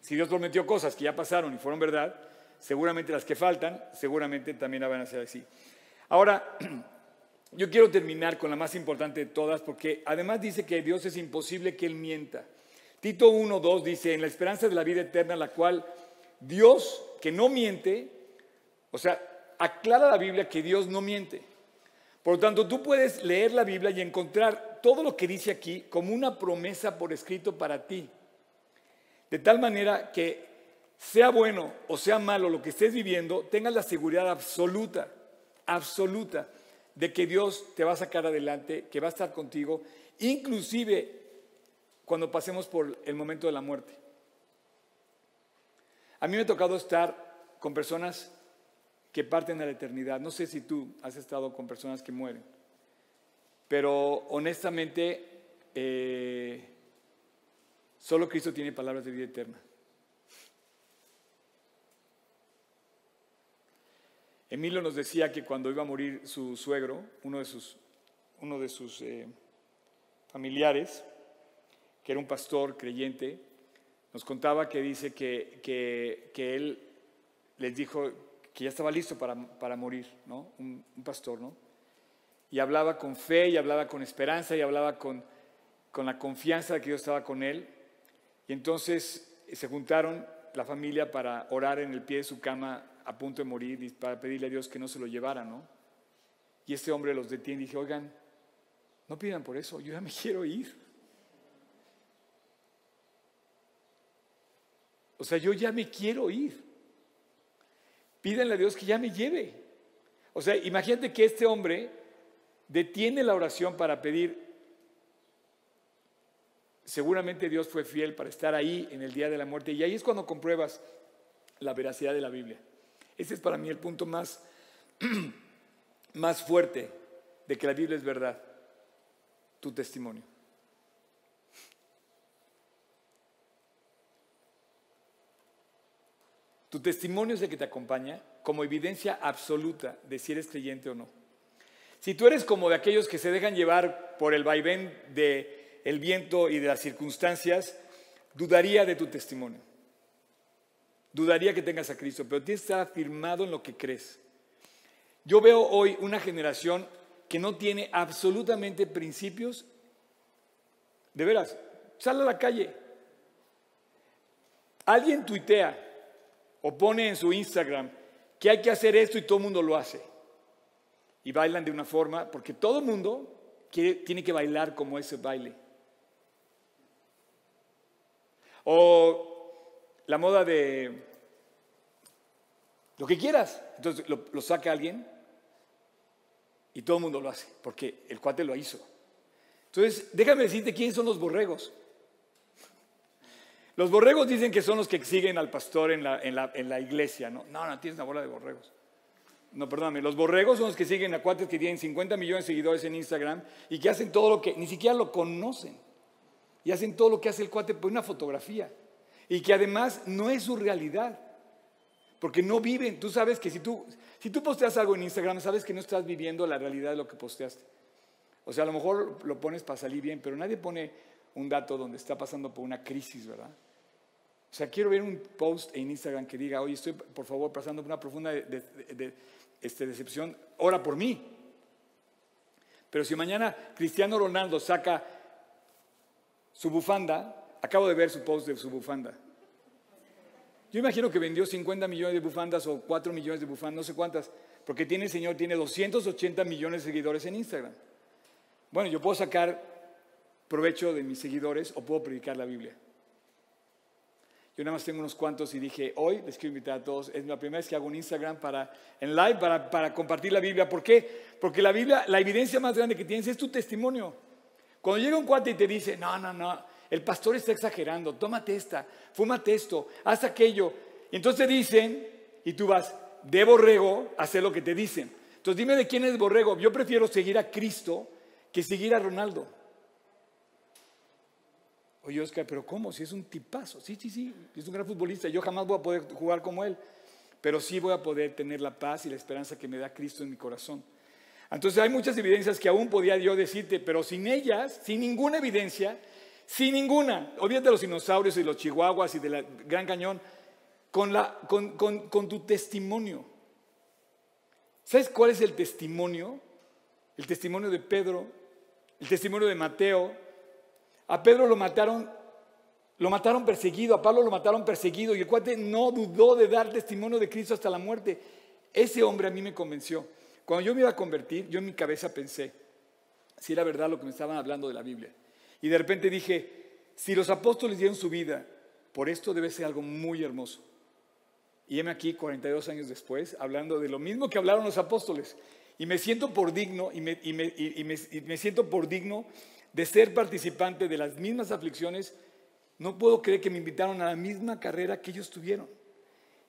Si Dios prometió cosas que ya pasaron y fueron verdad, seguramente las que faltan, seguramente también van a ser así. Ahora, [clears throat] yo quiero terminar con la más importante de todas, porque además dice que Dios es imposible que Él mienta. Tito 1.2 dice, en la esperanza de la vida eterna, la cual Dios, que no miente, o sea, aclara la Biblia que Dios no miente. Por lo tanto, tú puedes leer la Biblia y encontrar todo lo que dice aquí como una promesa por escrito para ti. De tal manera que sea bueno o sea malo lo que estés viviendo, tengas la seguridad absoluta, absoluta, de que Dios te va a sacar adelante, que va a estar contigo, inclusive cuando pasemos por el momento de la muerte. A mí me ha tocado estar con personas que parten a la eternidad. No sé si tú has estado con personas que mueren, pero honestamente eh, solo Cristo tiene palabras de vida eterna. Emilio nos decía que cuando iba a morir su suegro, uno de sus, uno de sus eh, familiares, que era un pastor creyente, nos contaba que dice que, que él les dijo, que ya estaba listo para, morir, ¿no? Un, pastor, ¿no? Y hablaba con fe, y hablaba con esperanza, y hablaba con, con la confianza de que Dios estaba con él. Y entonces eh, se juntaron la familia para orar en el pie de su cama a punto de morir para pedirle a Dios que no se lo llevara, ¿no? Y este hombre los detiene y dije, oigan, no pidan por eso, yo ya me [laughs] quiero ir. O sea, yo ya me quiero ir pídenle a Dios que ya me lleve. O sea, imagínate que este hombre detiene la oración para pedir. Seguramente Dios fue fiel para estar ahí en el día de la muerte y ahí es cuando compruebas la veracidad de la Biblia. Ese es para mí el punto más, [clears throat] más fuerte de que la Biblia es verdad, tu testimonio. Tu testimonio es el que te acompaña como evidencia absoluta de si eres creyente o no. Si tú eres como de aquellos que se dejan llevar por el vaivén del viento y de las circunstancias, dudaría de tu testimonio. dudaría que tengas a Cristo, pero tienes que estar afirmado en lo que crees. Yo veo hoy una generación que no tiene absolutamente principios. De veras, sale a la calle. Alguien tuitea o pone en su Instagram que hay que hacer esto y todo el mundo lo hace. Y bailan de una forma, porque todo el mundo tiene que bailar como ese baile. O la moda de lo que quieras. Entonces lo, saca alguien y todo el mundo lo hace, porque el cuate lo hizo. Entonces, déjame decirte quiénes son los borregos. Los borregos dicen que son los que siguen al pastor en la, iglesia. No, no, no, tienes una bola de borregos. No, perdóname. Los borregos son los que siguen a cuates que tienen 50 millones de seguidores en Instagram y que hacen todo lo que, ni siquiera lo conocen. Y hacen todo lo que hace el cuate por una fotografía. Y que además no es su realidad. Porque no viven. Tú sabes que si tú, si tú posteas algo en Instagram, sabes que no estás viviendo la realidad de lo que posteaste. O sea, a lo mejor lo pones para salir bien, pero nadie pone un dato donde está pasando por una crisis, ¿verdad? O sea, quiero ver un post en Instagram que diga, oye, estoy por favor pasando por una profunda este, decepción, ora por mí. Pero si mañana Cristiano Ronaldo saca su bufanda, acabo de ver su post de su bufanda. Yo imagino que vendió 50 millones de bufandas o 4 millones de bufandas, no sé cuántas, porque tiene el Señor, tiene 280 millones de seguidores en Instagram. Bueno, yo puedo sacar provecho de mis seguidores o puedo predicar la Biblia. Yo nada más tengo unos cuantos y dije, hoy les quiero invitar a todos, es la primera vez que hago un Instagram para, en live para, para compartir la Biblia. ¿Por qué? Porque la Biblia, la evidencia más grande que tienes es tu testimonio. Cuando llega un cuate y te dice, no, no, no, el pastor está exagerando, tómate esta, fúmate esto, haz aquello. Y entonces dicen, y tú vas, de borrego, hacer lo que te dicen. Entonces dime de quién es borrego. Yo prefiero seguir a Cristo que seguir a Ronaldo. Oye, Oscar, pero ¿cómo? Si es un tipazo. Sí, sí, sí, es un gran futbolista. Yo jamás voy a poder jugar como él, pero sí voy a poder tener la paz y la esperanza que me da Cristo en mi corazón. Entonces hay muchas evidencias que aún podía yo decirte, pero sin ellas, sin ninguna evidencia, sin ninguna, olvídate de los dinosaurios y los chihuahuas y del Gran Cañón, con, tu testimonio. ¿Sabes cuál es el testimonio? El testimonio de Pedro, el testimonio de Mateo, a Pedro lo mataron, lo mataron perseguido, a Pablo lo mataron perseguido y el cuate no dudó de dar testimonio de Cristo hasta la muerte. Ese hombre a mí me convenció. Cuando yo me iba a convertir, yo en mi cabeza pensé si era verdad lo que me estaban hablando de la Biblia. Y de repente dije, si los apóstoles dieron su vida, por esto debe ser algo muy hermoso. Y heme aquí 42 años después, hablando de lo mismo que hablaron los apóstoles. Y me siento por digno, y me, y me siento por digno de ser participante de las mismas aflicciones, no puedo creer que me invitaron a la misma carrera que ellos tuvieron.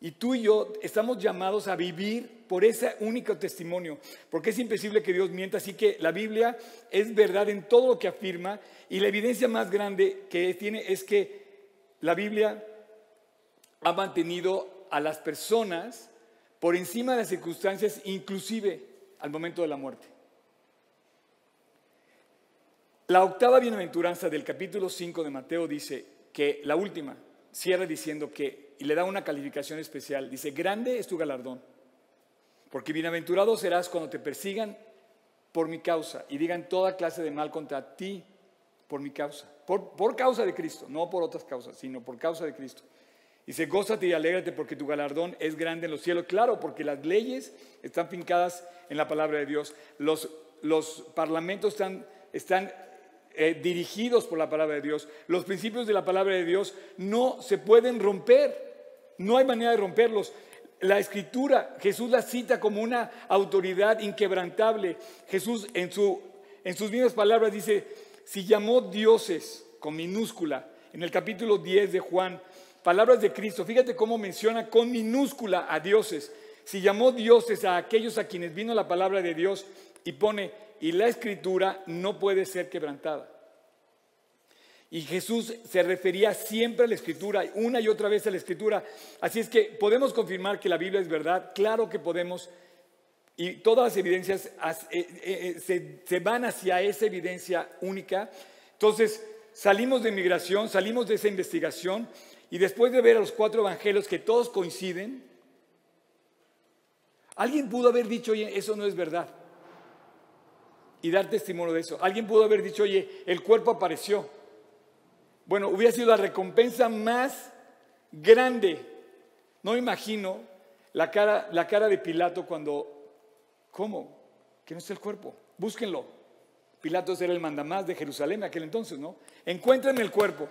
Y tú y yo estamos llamados a vivir por ese único testimonio, porque es imposible que Dios mienta, así que la Biblia es verdad en todo lo que afirma y la evidencia más grande que tiene es que la Biblia ha mantenido a las personas por encima de las circunstancias, inclusive al momento de la muerte. La octava bienaventuranza del capítulo 5 de Mateo dice que la última cierra diciendo que, y le da una calificación especial, dice, grande es tu galardón, porque bienaventurado serás cuando te persigan por mi causa y digan toda clase de mal contra ti por mi causa, por, por causa de Cristo, no por otras causas, sino por causa de Cristo. Dice, gózate y alégrate porque tu galardón es grande en los cielos. Claro, porque las leyes están fincadas en la palabra de Dios. Los, los parlamentos están, están eh, dirigidos por la palabra de Dios. Los principios de la palabra de Dios no se pueden romper, no hay manera de romperlos. La escritura, Jesús la cita como una autoridad inquebrantable. Jesús en, su, en sus mismas palabras dice, si llamó dioses con minúscula, en el capítulo 10 de Juan, palabras de Cristo, fíjate cómo menciona con minúscula a dioses. Si llamó dioses a aquellos a quienes vino la palabra de Dios y pone y la escritura no puede ser quebrantada. Y Jesús se refería siempre a la escritura, una y otra vez a la escritura. Así es que podemos confirmar que la Biblia es verdad, claro que podemos. Y todas las evidencias eh, eh, eh, se, van hacia esa evidencia única. Entonces, salimos de migración, salimos de esa investigación Y después de ver a los cuatro evangelios que todos coinciden, alguien pudo haber dicho, oye, eso no es verdad. Y dar testimonio de eso. Alguien pudo haber dicho, oye, el cuerpo apareció. Bueno, hubiera sido la recompensa más grande. No imagino la cara, la cara de Pilato cuando, ¿cómo? Que no está el cuerpo. Búsquenlo. Pilatos era el mandamás de Jerusalén en aquel entonces, ¿no? Encuentren el cuerpo.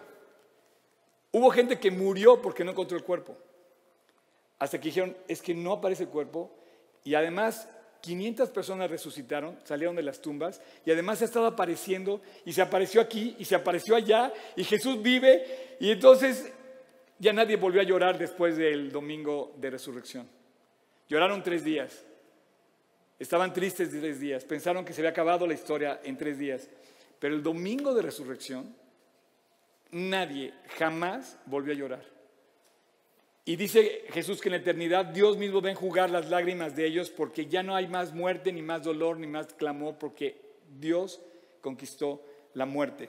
Hubo gente que murió porque no encontró el cuerpo. Hasta que dijeron, es que no aparece el cuerpo. Y además, 500 personas resucitaron, salieron de las tumbas. Y además ha estado apareciendo. Y se apareció aquí y se apareció allá. Y Jesús vive. Y entonces ya nadie volvió a llorar después del domingo de resurrección. Lloraron tres días. Estaban tristes tres días, pensaron que se había acabado la historia en tres días. Pero el domingo de resurrección, nadie jamás volvió a llorar. Y dice Jesús que en la eternidad Dios mismo va a enjugar las lágrimas de ellos porque ya no hay más muerte, ni más dolor, ni más clamor, porque Dios conquistó la muerte.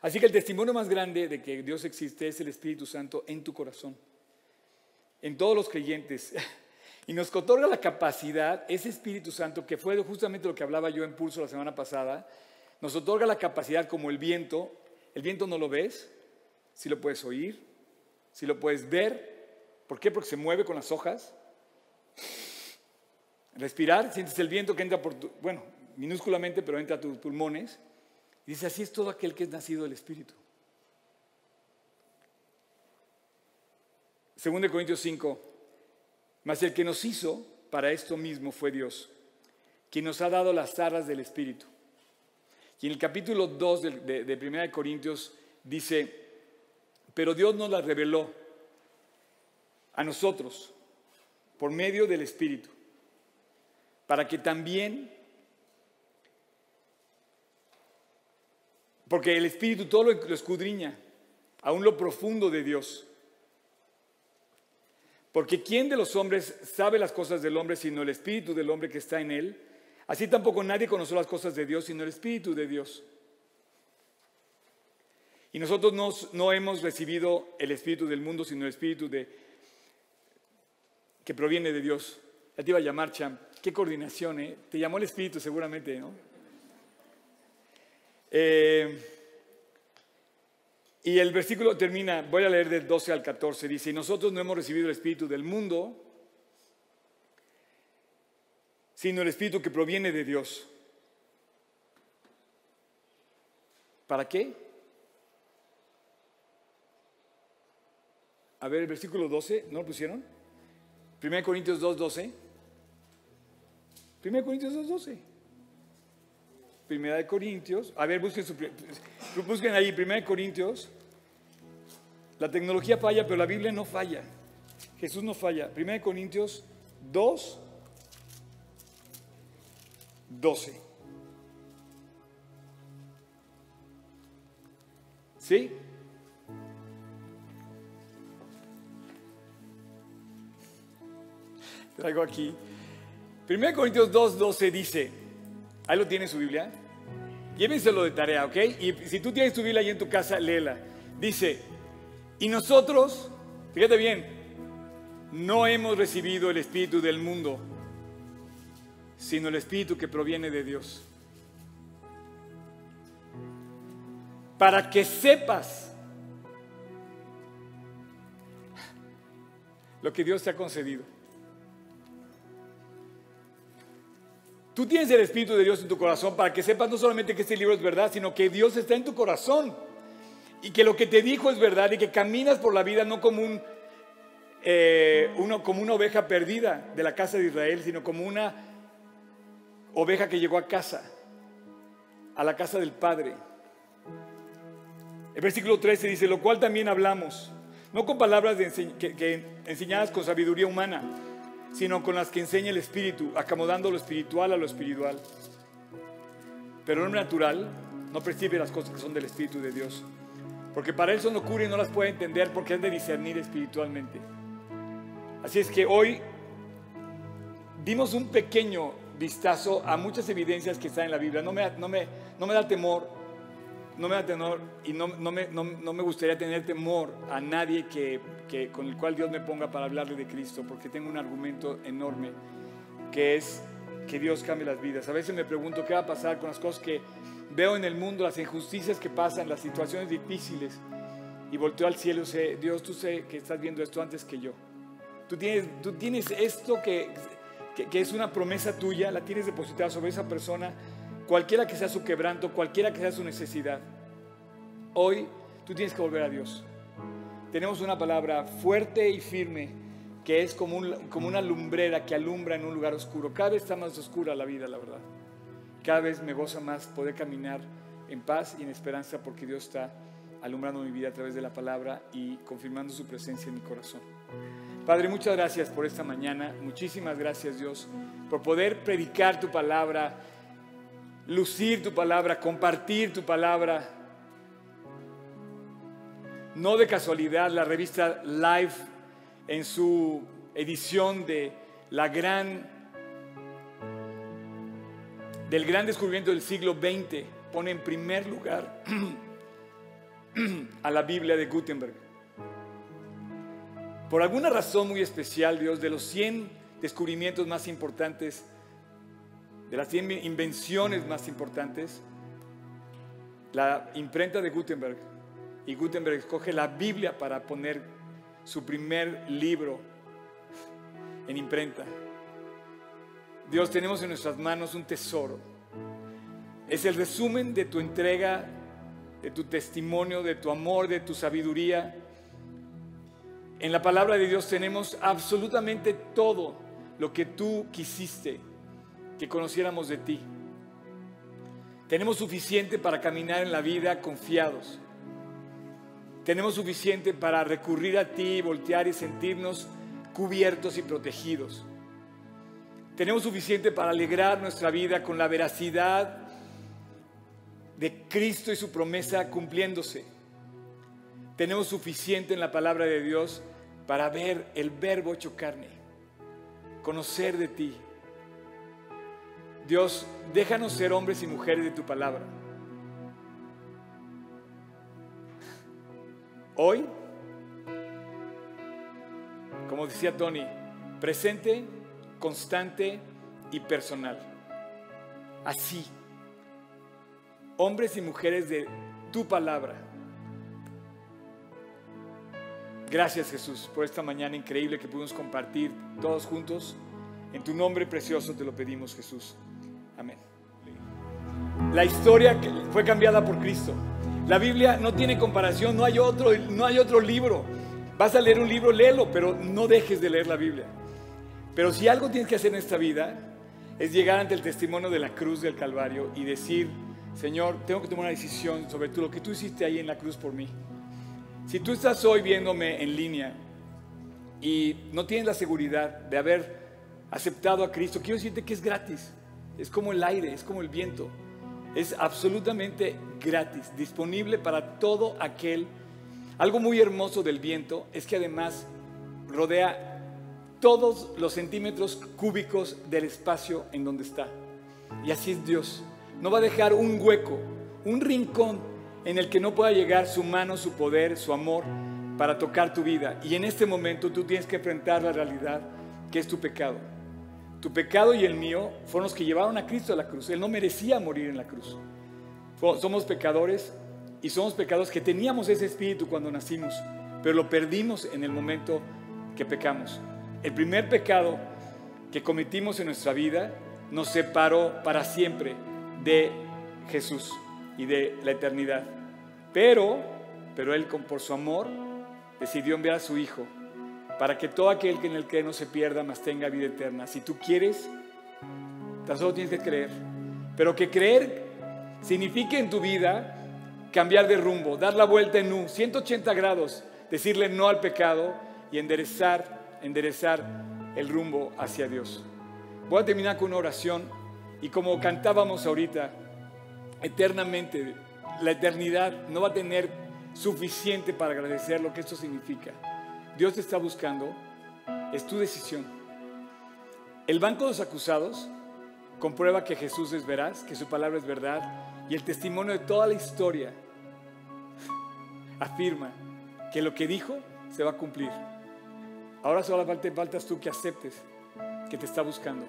Así que el testimonio más grande de que Dios existe es el Espíritu Santo en tu corazón, en todos los creyentes. [laughs] Y nos otorga la capacidad, ese Espíritu Santo, que fue justamente lo que hablaba yo en Pulso la semana pasada, nos otorga la capacidad como el viento. El viento no lo ves, sí lo puedes oír, sí lo puedes ver. ¿Por qué? Porque se mueve con las hojas. Respirar, sientes el viento que entra por tu, bueno, minúsculamente, pero entra a tus pulmones. Y dice, así es todo aquel que es nacido del Espíritu. Segundo de Corintios 5, mas el que nos hizo para esto mismo fue Dios, quien nos ha dado las arras del Espíritu. Y en el capítulo 2 de, de, 1 Corintios dice, pero Dios nos las reveló a nosotros por medio del Espíritu, para que también, porque el Espíritu todo lo escudriña, aún lo profundo de Dios. Porque ¿quién de los hombres sabe las cosas del hombre sino el espíritu del hombre que está en él? Así tampoco nadie conoce las cosas de Dios sino el espíritu de Dios. Y nosotros no, no hemos recibido el espíritu del mundo sino el espíritu de, que proviene de Dios. Ya te iba a llamar, Champ. Qué coordinación, ¿eh? Te llamó el espíritu seguramente, ¿no? Eh, y el versículo termina, voy a leer del 12 al 14, dice, y nosotros no hemos recibido el Espíritu del mundo, sino el Espíritu que proviene de Dios. ¿Para qué? A ver, el versículo 12, ¿no lo pusieron? 1 Corintios 2, 12. 1 Corintios 2, 12. Primera de Corintios, a ver, busquen, su, busquen ahí, 1 Corintios la tecnología falla, pero la Biblia no falla. Jesús no falla. 1 Corintios 2, 12. ¿Sí? Traigo aquí. 1 Corintios 2, 12 dice, ahí lo tiene su Biblia, llévenselo de tarea, ¿ok? Y si tú tienes tu Biblia ahí en tu casa, léela. Dice, y nosotros, fíjate bien, no hemos recibido el Espíritu del mundo, sino el Espíritu que proviene de Dios. Para que sepas lo que Dios te ha concedido. Tú tienes el Espíritu de Dios en tu corazón para que sepas no solamente que este libro es verdad, sino que Dios está en tu corazón y que lo que te dijo es verdad y que caminas por la vida no como, eh, una oveja perdida de la casa de Israel, sino como una oveja que llegó a casa, a la casa del Padre. El versículo 13 dice, lo cual también hablamos, no con palabras que, enseñadas con sabiduría humana, sino con las que enseña el Espíritu, acomodando lo espiritual a lo espiritual. Pero el hombre natural no percibe las cosas que son del Espíritu de Dios porque para él son locura y no las puede entender porque es de discernir espiritualmente. Así es que hoy dimos un pequeño vistazo a muchas evidencias que están en la Biblia. No me, no me, no me da temor no me da temor y no, no, me, no, no me gustaría tener temor a nadie que, que, con el cual Dios me ponga para hablarle de Cristo, porque tengo un argumento enorme que es que Dios cambie las vidas. A veces me pregunto qué va a pasar con las cosas que veo en el mundo, las injusticias que pasan, las situaciones difíciles, y volteo al cielo y sé, Dios, tú sé que estás viendo esto antes que yo. Tú tienes, tú tienes esto que, que es una promesa tuya, la tienes depositada sobre esa persona cualquiera que sea su quebranto, cualquiera que sea su necesidad. Hoy tú tienes que volver a Dios. Tenemos una palabra fuerte y firme que es como, un, como una lumbrera que alumbra en un lugar oscuro. Cada vez está más oscura la vida, la verdad. Cada vez me goza más poder caminar en paz y en esperanza porque Dios está alumbrando mi vida a través de la palabra y confirmando su presencia en mi corazón. Padre, muchas gracias por esta mañana. Muchísimas gracias, Dios, por poder predicar tu palabra lucir tu palabra, compartir tu palabra. No de casualidad, la revista Life en su edición de la gran del gran descubrimiento del siglo XX pone en primer lugar [clears throat] a la Biblia de Gutenberg. Por alguna razón muy especial, Dios, de los 100 descubrimientos más importantes de las 100 invenciones más importantes, la imprenta de Gutenberg. Y Gutenberg escoge la Biblia para poner su primer libro en imprenta. Dios, tenemos en nuestras manos un tesoro. Es el resumen de tu entrega, de tu testimonio, de tu amor, de tu sabiduría. En la palabra de Dios tenemos absolutamente todo lo que tú quisiste que conociéramos de ti. Tenemos suficiente para caminar en la vida confiados. Tenemos suficiente para recurrir a ti, voltear y sentirnos cubiertos y protegidos. Tenemos suficiente para alegrar nuestra vida con la veracidad de Cristo y su promesa cumpliéndose. Tenemos suficiente en la palabra de Dios para ver el verbo hecho carne, conocer de ti, Dios, déjanos ser hombres y mujeres de tu palabra. Hoy, como decía Tony, presente, constante y personal. Así, hombres y mujeres de tu palabra. Gracias Jesús por esta mañana increíble que pudimos compartir todos juntos. En tu nombre precioso te lo pedimos Jesús. Amén. La historia fue cambiada por Cristo. La Biblia no tiene comparación, no hay otro, no hay otro libro. Vas a leer un libro, léelo, pero no dejes de leer la Biblia. Pero si algo tienes que hacer en esta vida es llegar ante el testimonio de la cruz del Calvario y decir, Señor, tengo que tomar una decisión sobre lo que tú hiciste ahí en la cruz por mí. Si tú estás hoy viéndome en línea y no tienes la seguridad de haber aceptado a Cristo, quiero decirte que es gratis es como el aire, es como el viento. Es absolutamente gratis, disponible para todo aquel. Algo muy hermoso del viento es que además rodea todos los centímetros cúbicos del espacio en donde está. Y así es Dios. No va a dejar un hueco, un rincón en el que no pueda llegar su mano, su poder, su amor para tocar tu vida. Y en este momento tú tienes que enfrentar la realidad que es tu pecado. Tu pecado y el mío fueron los que llevaron a Cristo a la cruz. Él no merecía morir en la cruz. Somos pecadores y somos pecados que teníamos ese espíritu cuando nacimos, pero lo perdimos en el momento que pecamos. El primer pecado que cometimos en nuestra vida nos separó para siempre de Jesús y de la eternidad. Pero, pero Él por su amor decidió enviar a su Hijo para que todo aquel que en el que no se pierda, más tenga vida eterna. Si tú quieres, tan solo tienes que creer. Pero que creer signifique en tu vida cambiar de rumbo, dar la vuelta en un 180 grados, decirle no al pecado y enderezar, enderezar el rumbo hacia Dios. Voy a terminar con una oración y como cantábamos ahorita, eternamente, la eternidad no va a tener suficiente para agradecer lo que esto significa. Dios te está buscando, es tu decisión. El banco de los acusados comprueba que Jesús es veraz, que su palabra es verdad, y el testimonio de toda la historia afirma que lo que dijo se va a cumplir. Ahora solo faltas tú que aceptes que te está buscando.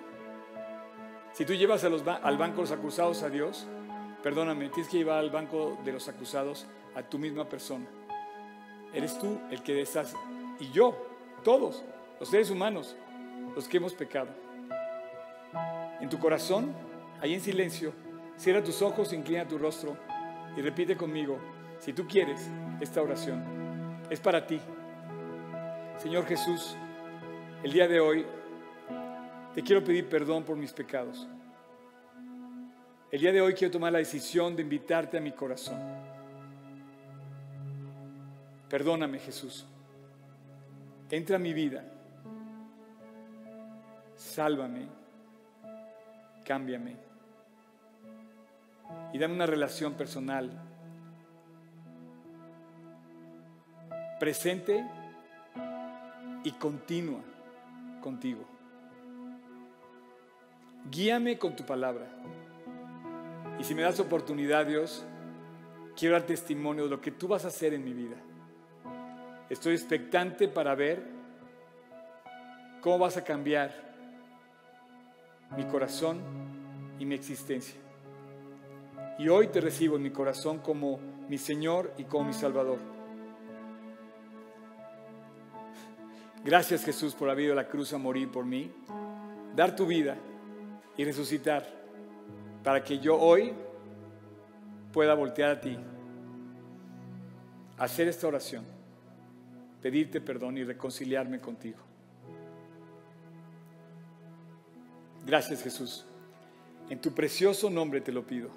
Si tú llevas al banco los acusados a Dios, perdóname, tienes que llevar al banco de los acusados a tu misma persona. Eres tú el que estás, y yo, todos, los seres humanos, los que hemos pecado. En tu corazón, ahí en silencio, cierra tus ojos, inclina tu rostro y repite conmigo, si tú quieres, esta oración. Es para ti. Señor Jesús, el día de hoy te quiero pedir perdón por mis pecados. El día de hoy quiero tomar la decisión de invitarte a mi corazón. Perdóname Jesús. Entra a mi vida. Sálvame. Cámbiame. Y dame una relación personal. Presente y continua contigo. Guíame con tu palabra. Y si me das oportunidad, Dios, quiero dar testimonio de lo que tú vas a hacer en mi vida. Estoy expectante para ver cómo vas a cambiar mi corazón y mi existencia. Y hoy te recibo en mi corazón como mi Señor y como mi Salvador. Gracias Jesús por haber ido a la cruz a morir por mí, dar tu vida y resucitar para que yo hoy pueda voltear a ti, hacer esta oración, pedirte perdón y reconciliarme contigo. Gracias Jesús. En tu precioso nombre te lo pido.